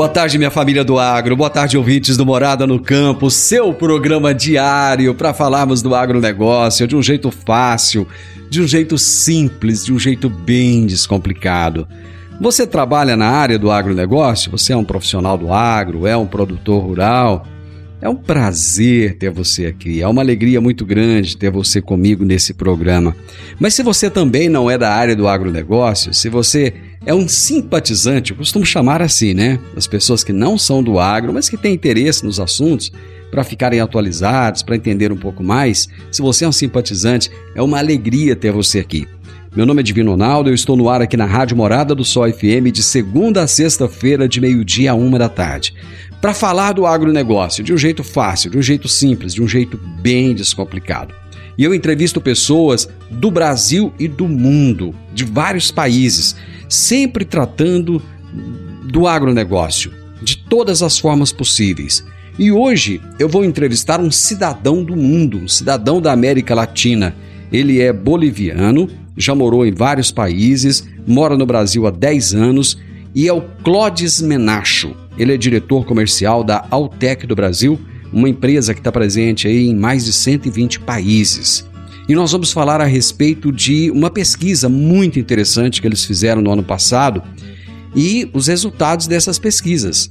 Boa tarde, minha família do agro. Boa tarde, ouvintes do Morada no Campo, seu programa diário para falarmos do agronegócio de um jeito fácil, de um jeito simples, de um jeito bem descomplicado. Você trabalha na área do agronegócio? Você é um profissional do agro? É um produtor rural? É um prazer ter você aqui, é uma alegria muito grande ter você comigo nesse programa. Mas se você também não é da área do agronegócio, se você é um simpatizante, eu costumo chamar assim, né? As pessoas que não são do agro, mas que têm interesse nos assuntos, para ficarem atualizados, para entender um pouco mais, se você é um simpatizante, é uma alegria ter você aqui. Meu nome é Divino Ronaldo, eu estou no ar aqui na Rádio Morada do Sol FM de segunda a sexta-feira, de meio-dia a uma da tarde para falar do agronegócio de um jeito fácil, de um jeito simples, de um jeito bem descomplicado. E eu entrevisto pessoas do Brasil e do mundo, de vários países, sempre tratando do agronegócio, de todas as formas possíveis. E hoje eu vou entrevistar um cidadão do mundo, um cidadão da América Latina. Ele é boliviano, já morou em vários países, mora no Brasil há 10 anos e é o Clodes Menacho. Ele é diretor comercial da Altec do Brasil, uma empresa que está presente aí em mais de 120 países. E nós vamos falar a respeito de uma pesquisa muito interessante que eles fizeram no ano passado e os resultados dessas pesquisas,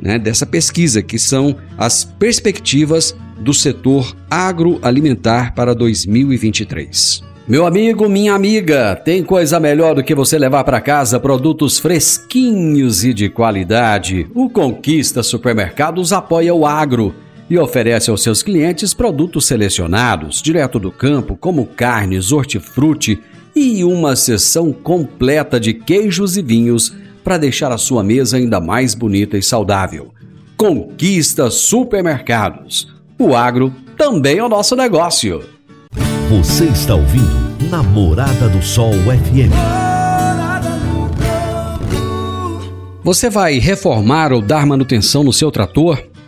né? dessa pesquisa, que são as perspectivas do setor agroalimentar para 2023. Meu amigo, minha amiga, tem coisa melhor do que você levar para casa produtos fresquinhos e de qualidade. O Conquista Supermercados apoia o agro e oferece aos seus clientes produtos selecionados, direto do campo, como carnes, hortifruti e uma seção completa de queijos e vinhos para deixar a sua mesa ainda mais bonita e saudável. Conquista Supermercados. O agro também é o nosso negócio. Você está ouvindo Namorada do Sol FM. Você vai reformar ou dar manutenção no seu trator?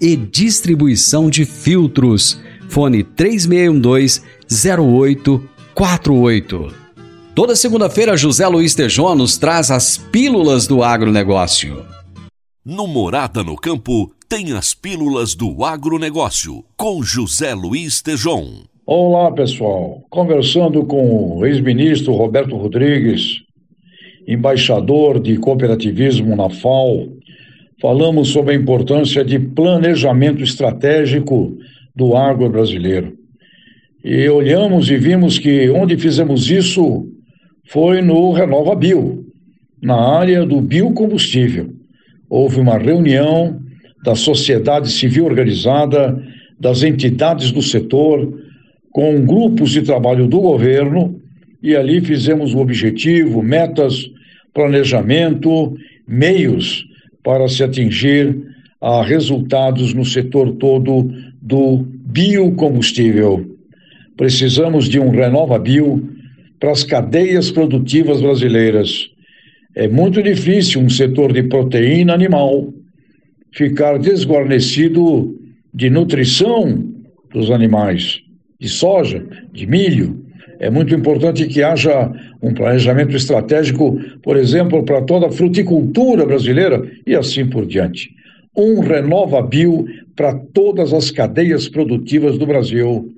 e distribuição de filtros. Fone 3612-0848. Toda segunda-feira, José Luiz Tejon nos traz as pílulas do agronegócio. No Morada no Campo, tem as pílulas do agronegócio, com José Luiz Tejon. Olá, pessoal. Conversando com o ex-ministro Roberto Rodrigues, embaixador de cooperativismo na FAO, falamos sobre a importância de planejamento estratégico do agro brasileiro. E olhamos e vimos que onde fizemos isso foi no Renova Bio, na área do biocombustível. Houve uma reunião da sociedade civil organizada, das entidades do setor, com grupos de trabalho do governo e ali fizemos o objetivo, metas, planejamento, meios para se atingir a resultados no setor todo do biocombustível. Precisamos de um Renova Bio para as cadeias produtivas brasileiras. É muito difícil um setor de proteína animal ficar desguarnecido de nutrição dos animais, de soja, de milho. É muito importante que haja um planejamento estratégico, por exemplo, para toda a fruticultura brasileira e assim por diante. Um Renova Bio para todas as cadeias produtivas do Brasil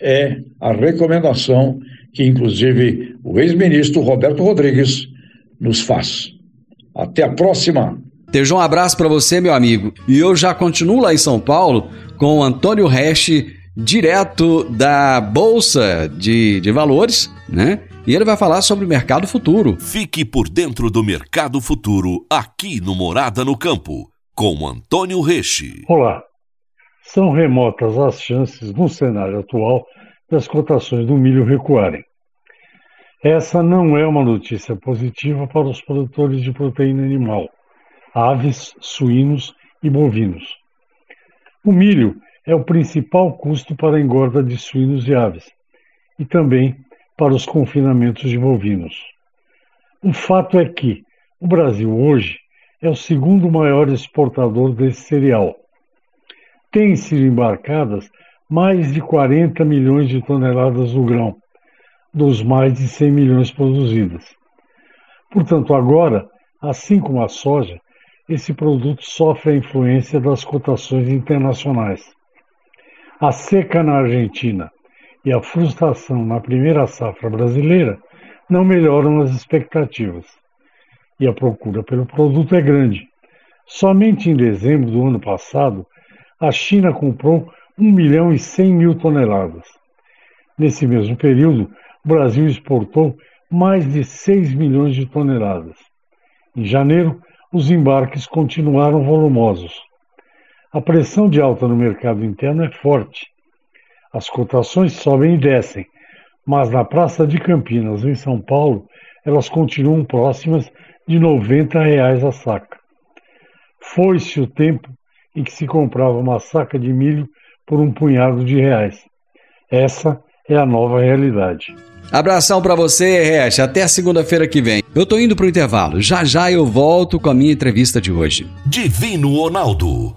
é a recomendação que, inclusive, o ex-ministro Roberto Rodrigues nos faz. Até a próxima! Teja um abraço para você, meu amigo. E eu já continuo lá em São Paulo com o Antônio Resch, direto da Bolsa de, de Valores, né? E ele vai falar sobre o mercado futuro. Fique por dentro do mercado futuro aqui no Morada no Campo, com Antônio Reche. Olá. São remotas as chances, no cenário atual, das cotações do milho recuarem. Essa não é uma notícia positiva para os produtores de proteína animal, aves, suínos e bovinos. O milho é o principal custo para a engorda de suínos e aves, e também para os confinamentos de bovinos. O fato é que o Brasil hoje é o segundo maior exportador desse cereal. Têm sido embarcadas mais de 40 milhões de toneladas do grão, dos mais de 100 milhões produzidas. Portanto, agora, assim como a soja, esse produto sofre a influência das cotações internacionais. A seca na Argentina e a frustração na primeira safra brasileira não melhoram as expectativas. E a procura pelo produto é grande. Somente em dezembro do ano passado, a China comprou 1 milhão e 100 mil toneladas. Nesse mesmo período, o Brasil exportou mais de 6 milhões de toneladas. Em janeiro, os embarques continuaram volumosos. A pressão de alta no mercado interno é forte. As cotações sobem e descem, mas na Praça de Campinas, em São Paulo, elas continuam próximas de 90 reais a saca. Foi-se o tempo em que se comprava uma saca de milho por um punhado de reais. Essa é a nova realidade. Abração para você, Resch. Até segunda-feira que vem. Eu tô indo pro intervalo. Já já eu volto com a minha entrevista de hoje. Divino Ronaldo,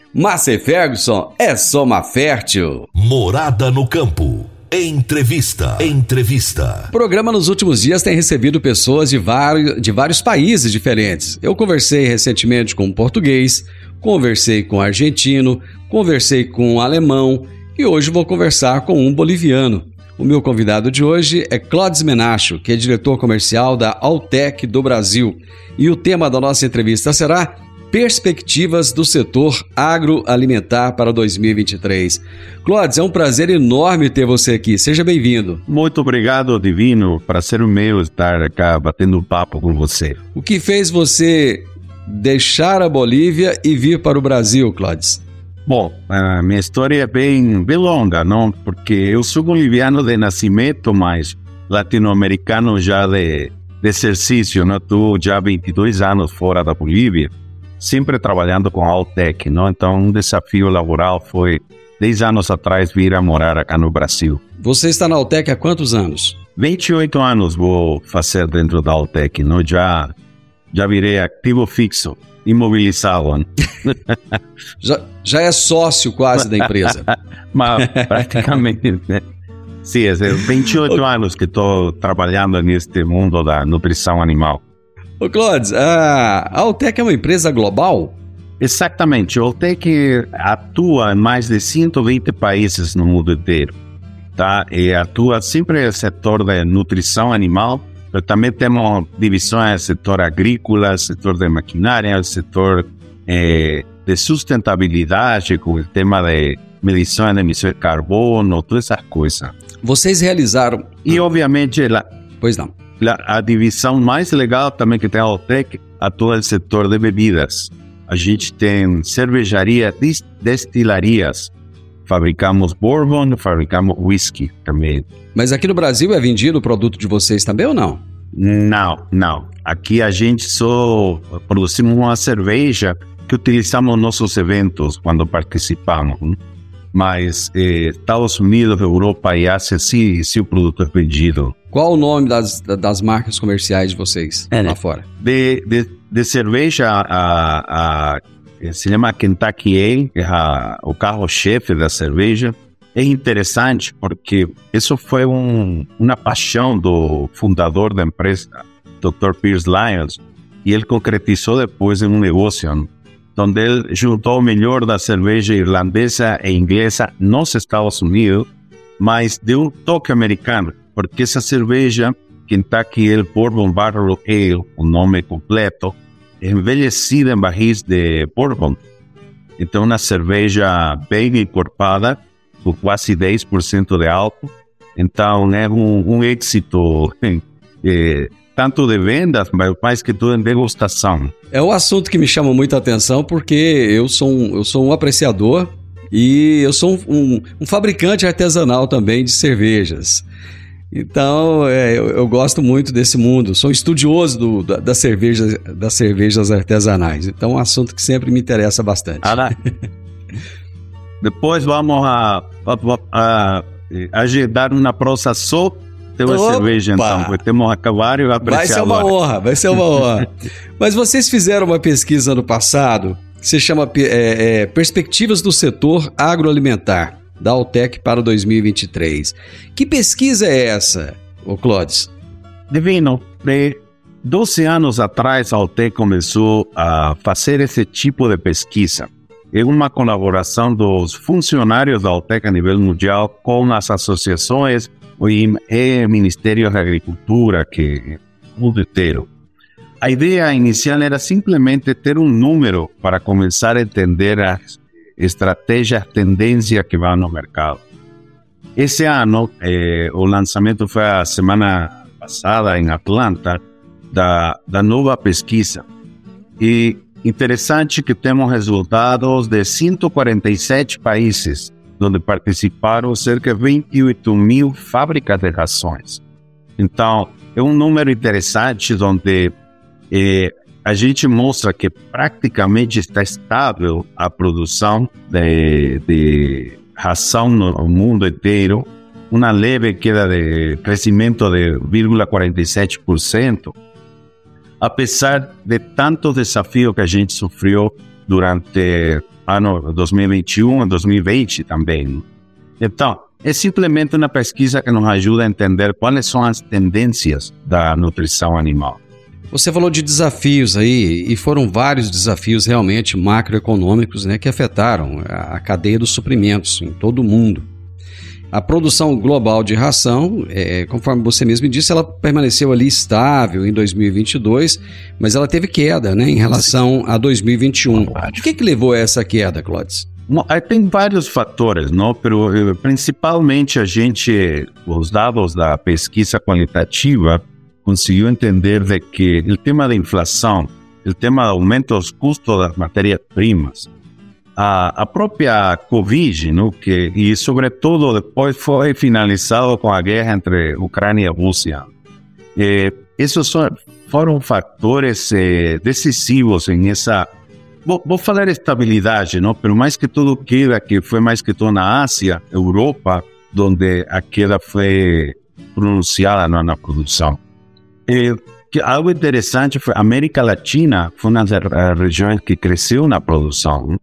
Márcia Ferguson é Soma Fértil. Morada no campo. Entrevista. Entrevista. O programa nos últimos dias tem recebido pessoas de vários, de vários países diferentes. Eu conversei recentemente com um português, conversei com um argentino, conversei com um alemão e hoje vou conversar com um boliviano. O meu convidado de hoje é Clodes Menacho, que é diretor comercial da Altec do Brasil. E o tema da nossa entrevista será Perspectivas do setor agroalimentar para 2023. Clodes, é um prazer enorme ter você aqui. Seja bem-vindo. Muito obrigado, Divino. Prazer meu estar cá batendo papo com você. O que fez você deixar a Bolívia e vir para o Brasil, Clodes? Bom, a minha história é bem, bem longa, não? Porque eu sou boliviano de nascimento, mas latino-americano já de, de exercício, não? Estou já 22 anos fora da Bolívia, sempre trabalhando com a Altec, não? Então, um desafio laboral foi 10 anos atrás vir a morar aqui no Brasil. Você está na Altec há quantos anos? 28 anos vou fazer dentro da Altec, não? Já, já virei ativo fixo, imobilizado. né? Já, já é sócio quase da empresa. Mas praticamente, né? Sim, é 28 anos que estou trabalhando neste mundo da nutrição animal. Ô, Clodes, a Altec é uma empresa global? Exatamente, a Altec atua em mais de 120 países no mundo inteiro, tá? E atua sempre no setor de nutrição animal, mas também temos divisões no setor agrícola, setor de maquinária, setor eh, de sustentabilidade, com o tema de medição de emissão de carbono, todas essas coisas. Vocês realizaram. E, obviamente, la, Pois não. La- a divisão mais legal também que tem a Altec atua no setor de bebidas. A gente tem cervejaria, destilarias. Fabricamos bourbon, fabricamos whisky também. Mas aqui no Brasil é vendido o produto de vocês também ou não? Não, não. Aqui a gente só produzimos uma cerveja que utilizamos nos nossos eventos quando participamos. né? Mas eh, Estados Unidos, Europa e Ásia, sim, sim o produto é vendido. Qual o nome das, das marcas comerciais de vocês É, né? lá fora? De, de, de cerveja, a, a, se chama Kentucky Ale, que é a- o carro-chefe da cerveja. É interessante porque isso foi um, uma paixão do fundador da empresa, Dr. Pierce Lyons, e ele concretizou depois em um negócio né? onde ele juntou o melhor da cerveja irlandesa e inglesa nos Estados Unidos, mas deu um toque americano, porque essa cerveja, Kentucky Ale Bourbon Barrel Ale, o nome completo, envelhecida em barris de bourbon. Então, uma cerveja bem encorpada, com quase 10% de álcool. Então, é um, um êxito, eh, tanto de vendas, mas mais que tudo em degustação. É um assunto que me chama muita atenção porque eu sou um, eu sou um apreciador e eu sou um, um- um fabricante artesanal também de cervejas. Então, é, eu, eu gosto muito desse mundo. Sou estudioso do- da, das, cervejas, das cervejas artesanais. Então, é um assunto que sempre me interessa bastante. Depois vamos a, a, a, a agendar uma prosa só Opa! cerveja, então, acabar e Vai ser uma agora. honra, vai ser uma honra. Mas vocês fizeram uma pesquisa no passado que se chama é, é, Perspectivas do Setor Agroalimentar, da Altec para 2023. Que pesquisa é essa, ô Clodes? Divino, de 12 anos atrás, a Altec começou a fazer esse tipo de pesquisa. É uma colaboração dos funcionários da Altec a nível mundial com as associações e e Ministério da Agricultura, que o mundo inteiro. A ideia inicial era simplesmente ter um número para começar a entender as estratégias, tendências que vão no mercado. Esse ano, eh, o lançamento foi a semana passada em Atlanta, da, da nova pesquisa. E interessante que temos resultados de 147 países, onde participaram cerca de 28 mil fábricas de rações. Então, é um número interessante onde eh, a gente mostra que praticamente está estável a produção de, de ração no mundo inteiro, uma leve queda de crescimento de 0,47%, apesar de tantos desafios que a gente sofreu durante ano 2021 e 2020 também. Então, é simplesmente uma pesquisa que nos ajuda a entender quais são as tendências da nutrição animal. Você falou de desafios aí, e foram vários desafios realmente macroeconômicos né, que afetaram a cadeia dos suprimentos em todo o mundo. A produção global de ração, é, conforme você mesmo disse, ela permaneceu ali estável em 2022, mas ela teve queda né, em relação a 2021. O que, que levou a essa queda, aí tem vários fatores, não? Pero, eh, principalmente a gente, os dados da pesquisa qualitativa, conseguiu entender de que o tema da inflação, o tema do aumento dos custos das matérias-primas, a, a própria Covid, não? Que, e sobretudo depois foi finalizado com a guerra entre Ucrânia e Rússia. Eh, esses são, foram fatores eh, decisivos em essa Vou, vou falar estabilidade, não? Pero mais que tudo queda que foi mais que tudo na Ásia, Europa, onde a queda foi pronunciada na, na produção. E, que algo interessante foi a América Latina foi uma das regiões que cresceu na produção.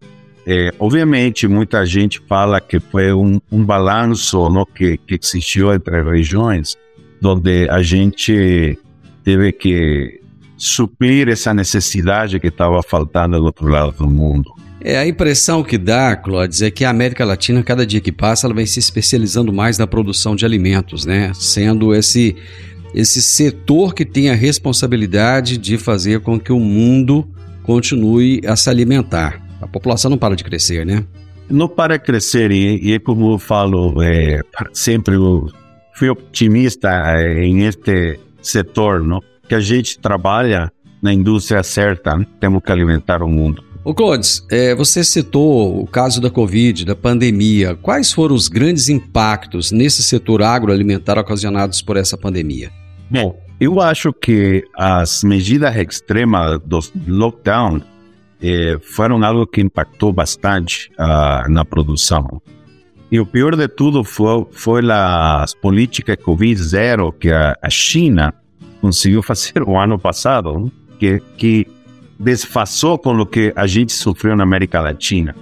É, obviamente, muita gente fala que foi um, um balanço no, que, que existiu entre regiões, onde a gente teve que suprir essa necessidade que estava faltando do outro lado do mundo. É, a impressão que dá, Clóvis, é que a América Latina, cada dia que passa, ela vem se especializando mais na produção de alimentos, né? Sendo esse esse setor que tem a responsabilidade de fazer com que o mundo continue a se alimentar. A população não para de crescer, né? Não para de crescer, e, e é como eu falo, é, sempre eu fui optimista é, em este setor, não? que a gente trabalha na indústria certa, né? temos que alimentar o mundo. O Clodes, é, você citou o caso da Covid, da pandemia. Quais foram os grandes impactos nesse setor agroalimentar ocasionados por essa pandemia? Bom, eu acho que as medidas extremas do lockdown eh, algo que impactou bastante uh, na produção. E o pior de tudo foi, foi as políticas Covid-0 que a, a, China conseguiu fazer o ano passado, que, que desfasou com o que a gente sofreu na América Latina.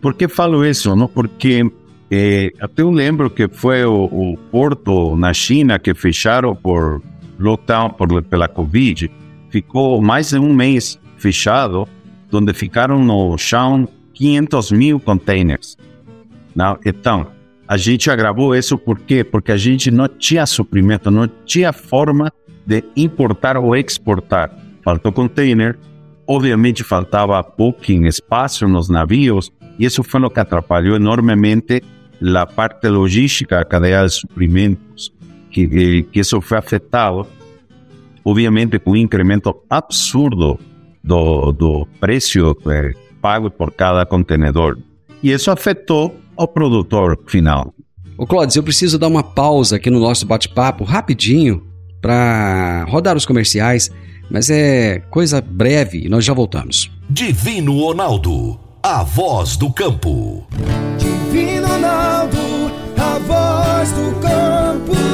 Por que falo isso? Não? Porque eh, até eu lembro que foi o, o, porto na China que fecharam por lockdown por, pela Covid. Ficou mais de um mês fechado, onde ficaram no chão 500 mil containers. Não? Então, a gente agravou isso por quê? Porque a gente não tinha suprimento, não tinha forma de importar ou exportar. Faltou container, obviamente faltava pouquinho espaço nos navios, e isso foi o que atrapalhou enormemente a parte logística, a cadeia de suprimentos, que, que isso foi afetado, obviamente com um incremento absurdo do, do preço eh, pago por cada contenedor. E isso afetou o produtor final. Ô Clóvis, eu preciso dar uma pausa aqui no nosso bate-papo rapidinho para rodar os comerciais, mas é coisa breve e nós já voltamos. Divino Ronaldo, a voz do campo. Divino Ronaldo, a voz do campo.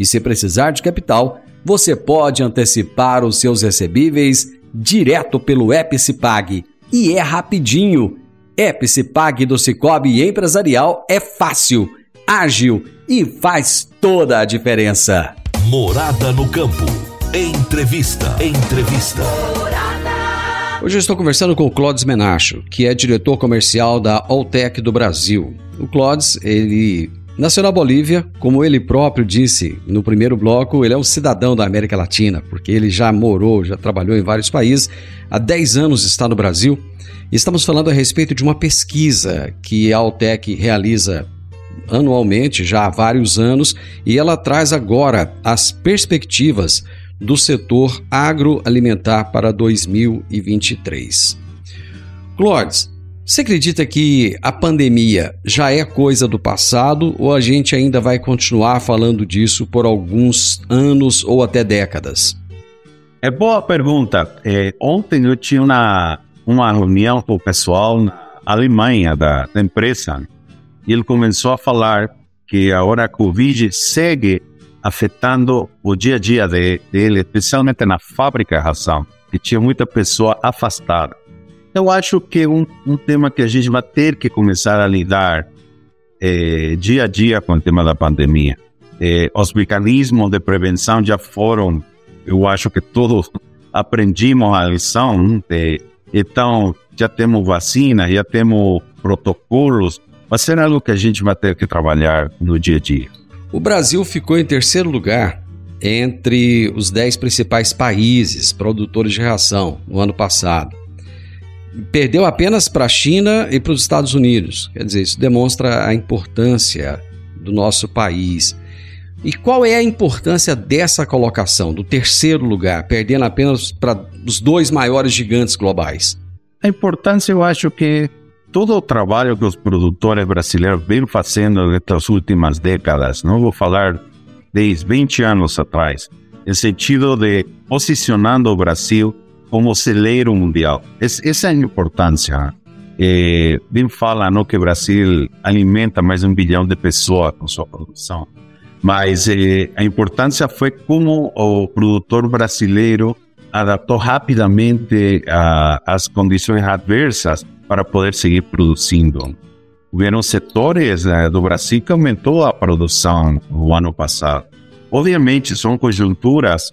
E se precisar de capital, você pode antecipar os seus recebíveis direto pelo Epicipag. E é rapidinho. Epicipag do Cicobi Empresarial é fácil, ágil e faz toda a diferença. Morada no campo. Entrevista. Entrevista. Hoje eu estou conversando com o Clodes Menacho, que é diretor comercial da Alltech do Brasil. O Clodes, ele nasceu na Bolívia, como ele próprio disse no primeiro bloco, ele é um cidadão da América Latina, porque ele já morou, já trabalhou em vários países, há 10 anos está no Brasil. Estamos falando a respeito de uma pesquisa que a Alltech realiza anualmente, já há vários anos, e ela traz agora as perspectivas do setor agroalimentar para 2023. Clodes, você acredita que a pandemia já é coisa do passado ou a gente ainda vai continuar falando disso por alguns anos ou até décadas? É boa pergunta. É, ontem eu tinha uma, uma reunião com o pessoal na Alemanha da, da empresa e ele começou a falar que agora a Covid segue afetando o dia a dia de, dele, especialmente na fábrica de ração, que tinha muita pessoa afastada. Eu acho que um, um tema que a gente vai ter que começar a lidar é, dia a dia com o tema da pandemia. É, os mecanismos de prevenção já foram, eu acho que todos aprendimos a lição. De, então, já temos vacina, já temos protocolos. Vai ser algo que a gente vai ter que trabalhar no dia a dia. O Brasil ficou em terceiro lugar entre os dez principais países produtores de ração no ano passado. Perdeu apenas para a China e para os Estados Unidos. Quer dizer, isso demonstra a importância do nosso país. E qual é a importância dessa colocação, do terceiro lugar, perdendo apenas para os dois maiores gigantes globais? A importância, eu acho que todo o trabalho que os produtores brasileiros vêm fazendo nestas últimas décadas, não vou falar 10, 20 anos atrás, no sentido de posicionando o Brasil como celeiro mundial. essa é a importância. É, bem fala não, que o Brasil alimenta mais de um bilhão de pessoas com sua produção, mas é, a importância foi como o produtor brasileiro adaptou rapidamente às condições adversas para poder seguir produzindo. Houveram setores né, do Brasil que aumentou a produção no ano passado. Obviamente, são conjunturas.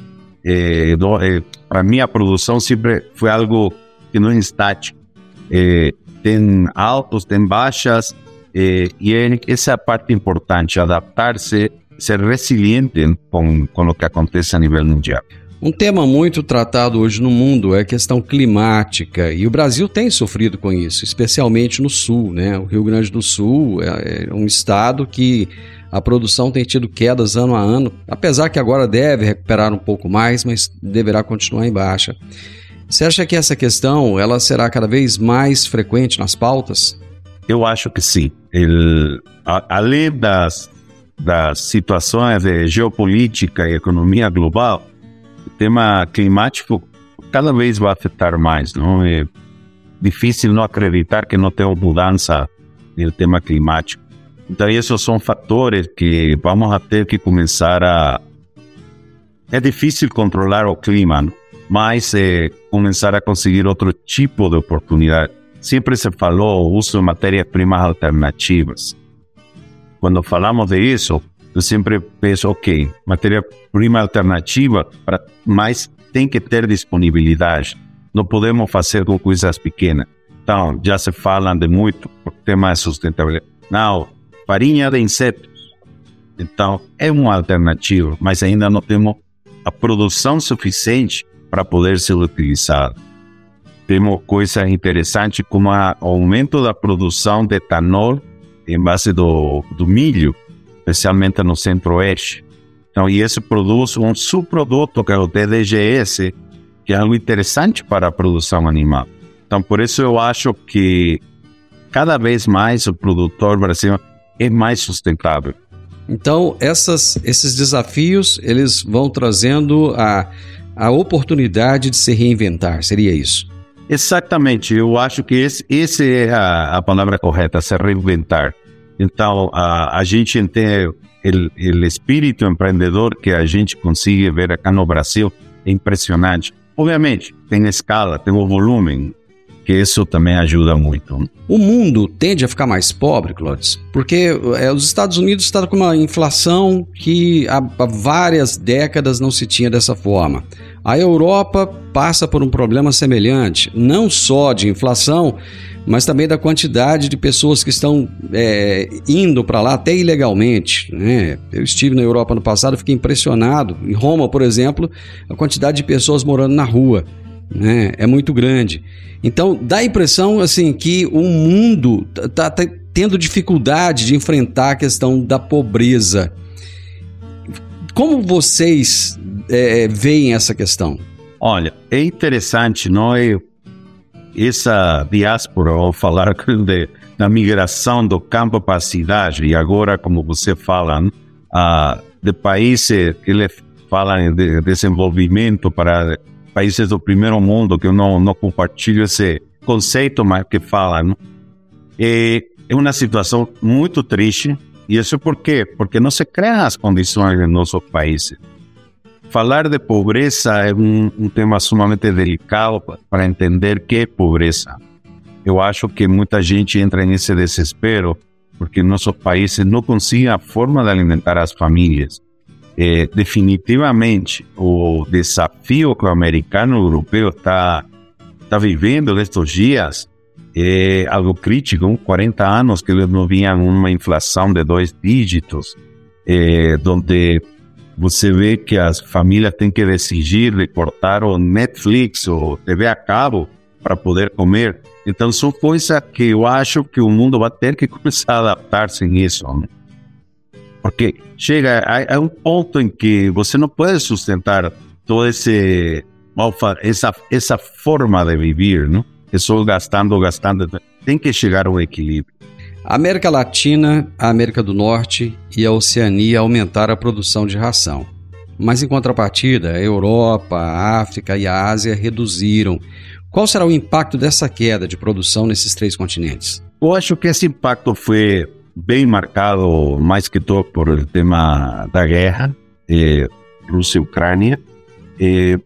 Eh, eh, para mim, a produção sempre foi algo que não é estático. Eh, tem altos, tem baixas, e essa é a parte importante, adaptar-se, ser resiliente com, com o que acontece a nível mundial. Um tema muito tratado hoje no mundo é a questão climática e o Brasil tem sofrido com isso, especialmente no sul. Né? O Rio Grande do Sul é, é um estado que a produção tem tido quedas ano a ano, apesar que agora deve recuperar um pouco mais, mas deverá continuar em baixa. Você acha que essa questão ela será cada vez mais frequente nas pautas? Eu acho que sim. Ele, além das, das situações de geopolítica e economia global, tema climático cada vez vai afetar mais, não? É difícil não acreditar que não tem mudança no tema climático. Então, esses são fatores que vamos a ter que começar a. É difícil controlar o clima, não? mas é, começar a conseguir outro tipo de oportunidade. Sempre se falou o uso de matérias-primas alternativas. Quando falamos de isso, eu sempre penso, ok, matéria-prima alternativa, para, mas tem que ter disponibilidade. Não podemos fazer com coisas pequenas. Então, já se fala de muito por tema de sustentabilidade. Não, farinha de insetos. Então, é uma alternativa, mas ainda não temos a produção suficiente para poder ser utilizada. Temos coisas interessantes como o aumento da produção de etanol em base do, do milho, especialmente no centro-oeste. Então, e esse produz um subproduto que é o DDGS, que é algo interessante para a produção animal. Então, por isso eu acho que cada vez mais o produtor brasileiro é mais sustentável. Então, essas, esses desafios, eles vão trazendo a, a oportunidade de se reinventar, seria isso? Exatamente, eu acho que esse, esse é a, a palavra correta, se reinventar. Então, a, a gente tem o espírito empreendedor que a gente consegue ver aqui no Brasil é impressionante. Obviamente, tem escala, tem o volume, isso também ajuda muito. O mundo tende a ficar mais pobre, Clodes, porque é, os Estados Unidos estão com uma inflação que há, há várias décadas não se tinha dessa forma. A Europa passa por um problema semelhante, não só de inflação, mas também da quantidade de pessoas que estão é, indo para lá até ilegalmente. Né? Eu estive na Europa no passado, fiquei impressionado. Em Roma, por exemplo, a quantidade de pessoas morando na rua né? é muito grande. Então dá a impressão assim que o mundo está tá tendo dificuldade de enfrentar a questão da pobreza. Como vocês é, veem essa questão? Olha, é interessante, é? essa diáspora, ou falar de, da migração do campo para a cidade, e agora, como você fala, uh, de países que ele fala de desenvolvimento para países do primeiro mundo, que eu não, não compartilho esse conceito, mas que falam, é, é uma situação muito triste, e isso por quê? Porque não se criam as condições em nossos países. Falar de pobreza é um, um tema sumamente delicado para entender que é pobreza. Eu acho que muita gente entra nesse desespero porque nossos países não conseguem a forma de alimentar as famílias. É, definitivamente, o desafio que o americano europeu está tá vivendo nestes dias é algo crítico. 40 anos que eles não vinham uma inflação de dois dígitos, é, onde você vê que as famílias têm que decidir de cortar o Netflix ou TV a cabo para poder comer. Então são coisas que eu acho que o mundo vai ter que começar a adaptar-se nisso. Né? Porque chega a, a um ponto em que você não pode sustentar toda esse, essa, essa forma de viver, não? É só gastando, gastando. Tem que chegar ao equilíbrio. A América Latina, a América do Norte e a Oceania aumentaram a produção de ração. Mas em contrapartida, a Europa, a África e a Ásia reduziram. Qual será o impacto dessa queda de produção nesses três continentes? Eu acho que esse impacto foi bem marcado, mais que todo, por o tema da guerra, eh, Rússia e Ucrânia. Eh,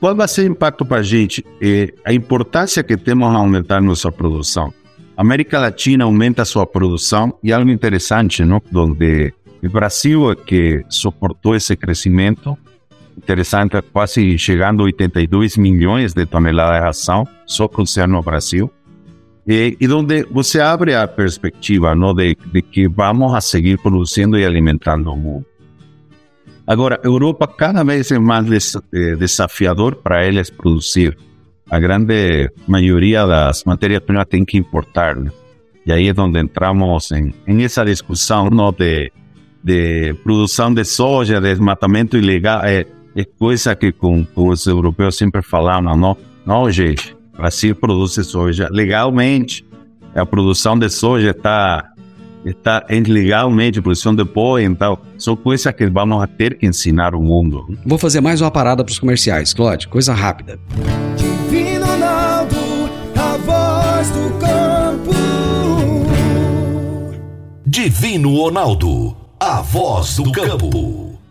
qual vai ser o impacto para a gente? Eh, a importância que temos a aumentar nossa produção. A América Latina aumenta sua produção e algo interessante, não? Onde o Brasil é que suportou esse crescimento, interessante, quase chegando a 82 milhões de toneladas de ração, só produzindo no Brasil. E, e onde você abre a perspectiva não, de, de que vamos a seguir produzindo e alimentando o mundo. Agora, Europa cada vez é mais des, eh, desafiador para eles produzir. A grande maioria das matérias-primas tem que importar. Né? E aí é onde entramos em, em essa discussão não, de, de produção de soja, desmatamento ilegal. É, é coisa que com, com os europeus sempre falavam, não? Não, gente, o Brasil produz soja legalmente. A produção de soja está está ilegalmente, produção de pó, então são coisas que vamos ter que ensinar o mundo. Vou fazer mais uma parada para os comerciais, Claude, coisa rápida. Divino Ronaldo, a voz do campo. Divino Ronaldo, a voz do campo.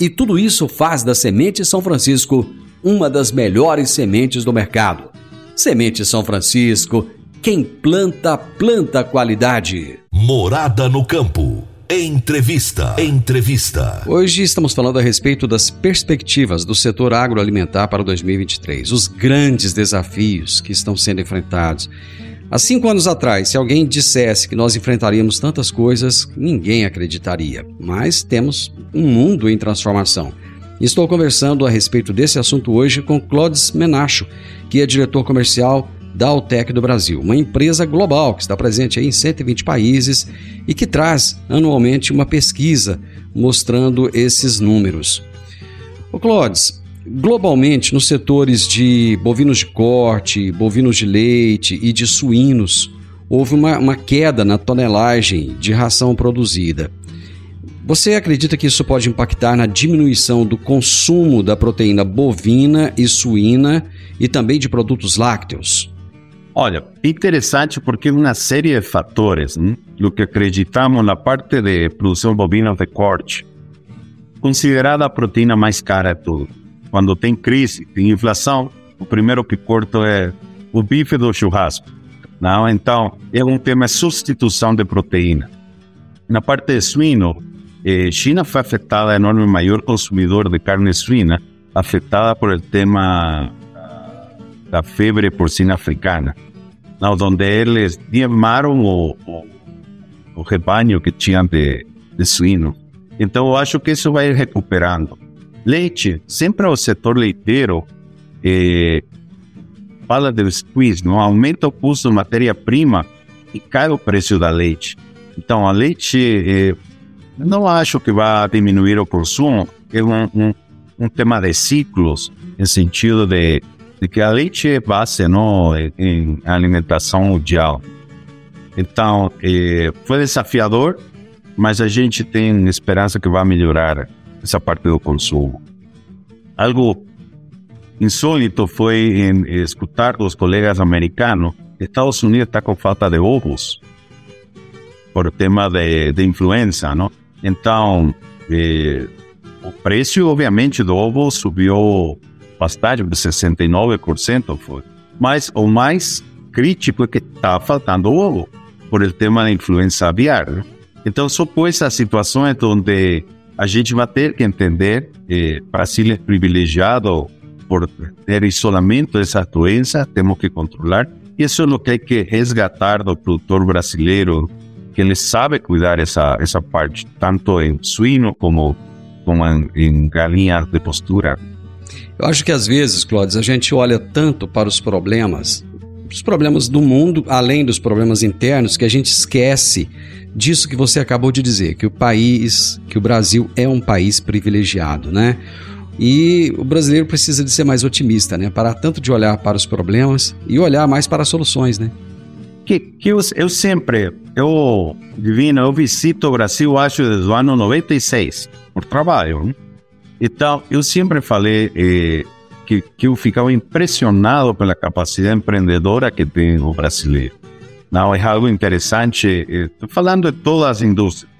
E tudo isso faz da Semente São Francisco uma das melhores sementes do mercado. Semente São Francisco, quem planta, planta qualidade. Morada no campo. Entrevista. Entrevista. Hoje estamos falando a respeito das perspectivas do setor agroalimentar para 2023, os grandes desafios que estão sendo enfrentados. Há cinco anos atrás, se alguém dissesse que nós enfrentaríamos tantas coisas, ninguém acreditaria. Mas temos um mundo em transformação. Estou conversando a respeito desse assunto hoje com Clodes Menacho, que é diretor comercial da Altec do Brasil, uma empresa global que está presente em 120 países e que traz anualmente uma pesquisa mostrando esses números. O Clodes, globalmente nos setores de bovinos de corte, bovinos de leite e de suínos, houve uma, uma queda na tonelagem de ração produzida. Você acredita que isso pode impactar na diminuição do consumo da proteína bovina e suína e também de produtos lácteos? Olha, interessante porque uma série de fatores, hein? o que acreditamos na parte de produção bovina de corte, considerada a proteína mais cara de tudo. Quando tem crise, tem inflação, o primeiro que corta é o bife do churrasco. Não? Então, é um tema de substituição de proteína. Na parte de suíno, eh, China foi afetada, enorme maior consumidor de carne suína, afetada por o tema da febre porcina africana não, onde eles diezmaram o, o, o rebanho que tinham de, de suíno. Então, eu acho que isso vai recuperando. Leite, sempre o setor leiteiro eh, fala do squeeze, não aumenta o custo de matéria-prima e cai o preço da leite. Então, a leite, eh, não acho que vai diminuir o consumo, é um, um, um tema de ciclos, em sentido de de que a leite é base não, em alimentação mundial. Então, foi desafiador, mas a gente tem esperança que vai melhorar essa parte do consumo. Algo insólito foi em escutar dos colegas americanos Estados Unidos está com falta de ovos por o tema de, de influenza, não? Então, eh, o preço, obviamente, do ovo subiu bastante, de 69% foi. Mas o mais crítico é que está faltando ovo por o tema da influenza aviar. Então, são essas situações onde a gente vai ter que entender que Brasil é privilegiado por ter isolamento dessa doença, temos que controlar. E isso é o que hay que resgatar do produtor brasileiro, que ele sabe cuidar essa, essa parte, tanto em suíno como, como em, em galinha de postura. Eu acho que às vezes, Clóvis, a gente olha tanto para os problemas, os problemas do mundo, além dos problemas internos, que a gente esquece disso que você acabou de dizer, que o país, que o Brasil é um país privilegiado, né? E o brasileiro precisa de ser mais otimista, né? Parar tanto de olhar para os problemas e olhar mais para as soluções, né? Que, que eu, eu sempre, eu, Divino, eu visito o Brasil, acho, desde o ano 96, por trabalho. Né? Então, eu sempre falei eh, que, que eu ficava impressionado pela capacidade empreendedora que tem o brasileiro. Não, é algo interessante, estou falando de todas as indústrias,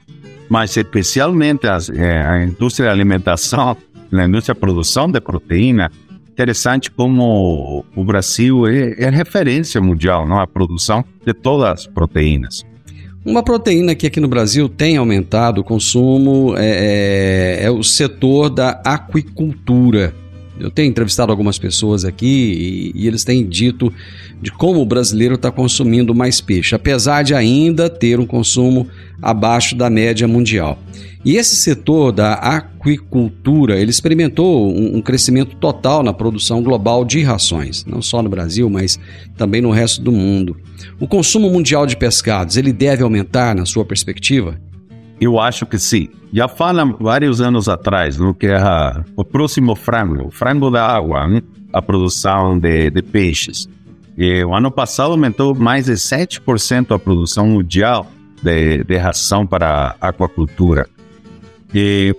mas especialmente as, eh, a indústria da alimentação, na indústria da produção de proteína, interessante como o Brasil é, é referência mundial na produção de todas as proteínas. Uma proteína que aqui no Brasil tem aumentado o consumo é, é, é o setor da aquicultura. Eu tenho entrevistado algumas pessoas aqui e, e eles têm dito de como o brasileiro está consumindo mais peixe, apesar de ainda ter um consumo abaixo da média mundial. E esse setor da aquicultura, ele experimentou um, um, crescimento total na produção global de rações, não só no Brasil, mas também no resto do mundo. O consumo mundial de pescados, ele deve aumentar na sua perspectiva? Eu acho que sim. Já falam vários anos atrás no que é o próximo frango, o frango da água, né? a produção de, de peixes. E o ano passado aumentou mais de 7% a produção mundial de, de ração para aquacultura. E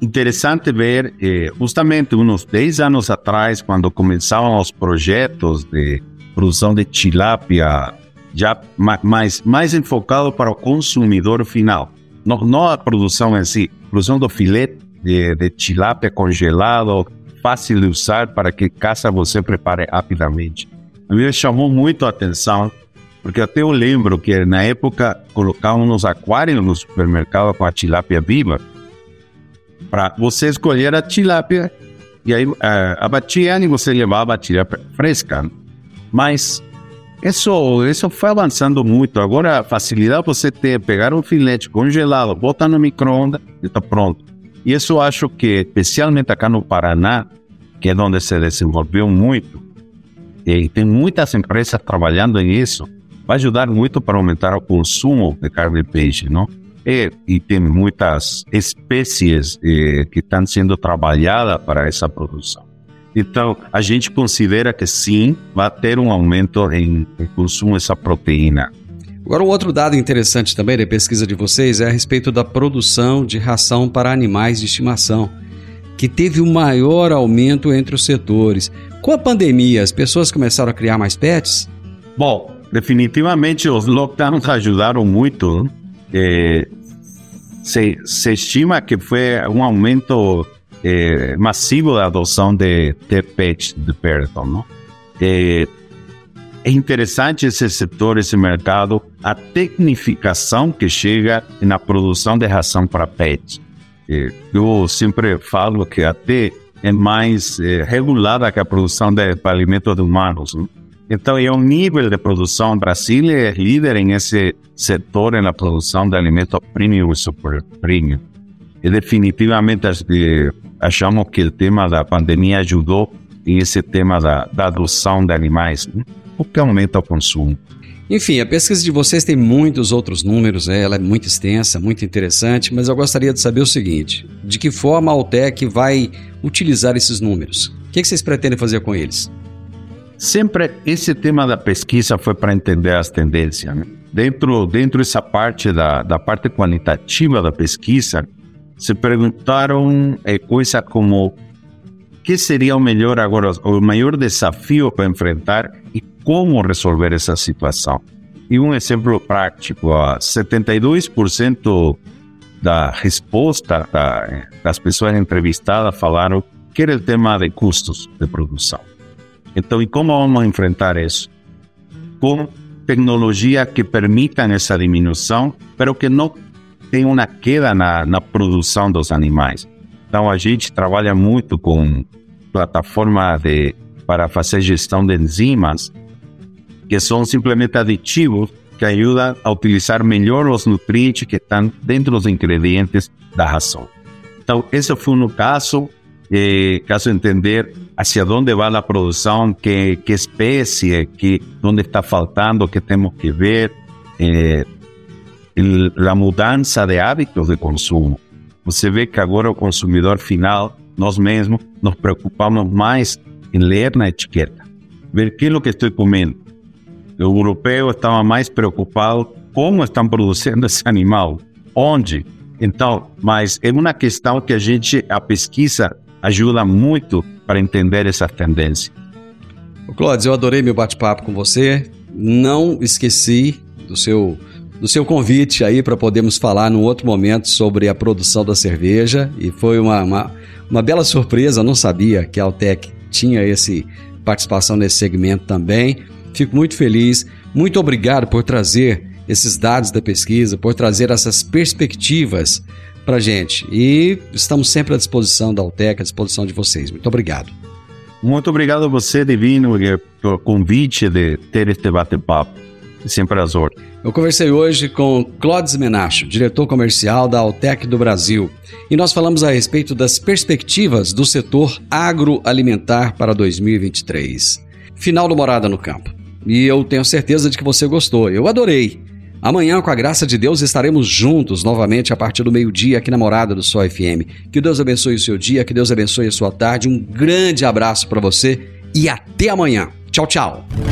interessante ver, justamente uns 10 anos atrás, quando começavam os projetos de produção de tilápia, já mais, mais enfocado para o consumidor final. Não, a produção em si, produção do filete de, de tilápia congelado, fácil de usar para que casa você prepare rapidamente me chamou muito a atenção, porque até eu lembro que na época colocavam nos aquários no supermercado com a tilápia viva, para você escolher a tilápia, e aí uh, abatia e você levava a tilápia fresca. Mas isso, isso foi avançando muito. Agora, a facilidade você ter, pegar um filete congelado, botar no micro-ondas e está pronto. E isso acho que, especialmente acá no Paraná, que é onde se desenvolveu muito, e tem muitas empresas trabalhando nisso, vai ajudar muito para aumentar o consumo de carne de peixe, não? E, e tem muitas espécies eh, que estão sendo trabalhadas para essa produção. Então, a gente considera que sim, vai ter um aumento em, consumo dessa proteína. Agora, um outro dado interessante também da pesquisa de vocês é a respeito da produção de ração para animais de estimação, que teve o maior aumento entre os setores. Com a pandemia, as pessoas começaram a criar mais pets? Bom, definitivamente os lockdowns ajudaram muito. É, se, se, estima que foi um aumento é, massivo da adoção de, de de perto. Não? É, é interessante esse setor, esse mercado, a tecnificação que chega na produção de ração para pets. Eu sempre falo que até é mais é, regulada que a produção de alimentos humanos. Então, é um nível de produção. Brasil é líder em esse setor na produção de alimentos premium e super premium. E definitivamente achamos que o tema da pandemia ajudou em esse tema da, da adoção de animais, né? o que aumenta o consumo. Enfim, a pesquisa de vocês tem muitos outros números, né? ela é muito extensa, muito interessante, mas eu gostaria de saber o seguinte: de que forma a Altec vai utilizar esses números? O que vocês pretendem fazer com eles? Sempre esse tema da pesquisa foi para entender as tendências. Né? Dentro, dentro dessa parte da, da parte qualitativa da pesquisa, se perguntaram é, coisas como o que seria o melhor agora, o maior desafio para enfrentar e como resolver essa situação. E um exemplo prático, 72% da resposta da, das pessoas entrevistadas falaram que era o tema de custos de produção. Então, e como vamos enfrentar isso? Com tecnologia que permitam essa diminuição, pero que não tem uma queda na, na produção dos animais. Então a gente trabalha muito com plataforma de para fazer gestão de enzimas, que são simplesmente aditivos que ajudam a utilizar melhor os nutrientes que estão dentro dos ingredientes da ração. Então, esse foi um caso, eh, caso entender hacia onde vai a produção, que, que espécie, que onde está faltando, que temos que ver, eh, a mudança de hábitos de consumo. Você vê que agora o consumidor final, nós mesmos, nos preocupamos mais em ler na etiqueta, ver que é o que estou comendo. O europeu estava mais preocupado como estão produzindo esse animal, onde. Então, mas é uma questão que a gente, a pesquisa ajuda muito para entender essa tendência. Clóvis, eu adorei meu bate-papo com você. Não esqueci do seu do seu convite aí para podermos falar num outro momento sobre a produção da cerveja e foi uma, uma, uma bela surpresa, não sabia que a Altec tinha esse participação nesse segmento também. Fico muito feliz, muito obrigado por trazer esses dados da pesquisa, por trazer essas perspectivas para gente. E estamos sempre à disposição da Altec, à disposição de vocês. Muito obrigado. Muito obrigado a você, Divino, pelo convite de ter este bate-papo. Sempre às. Eu conversei hoje com Clodes Menacho, diretor comercial da Altec do Brasil, e nós falamos a respeito das perspectivas do setor agroalimentar para 2023. Final do Morada no Campo. E eu tenho certeza de que você gostou. Eu adorei. Amanhã, com a graça de Deus, estaremos juntos novamente a partir do meio-dia aqui na Morada do Sol FM. Que Deus abençoe o seu dia, que Deus abençoe a sua tarde. Um grande abraço para você e até amanhã. Tchau, tchau.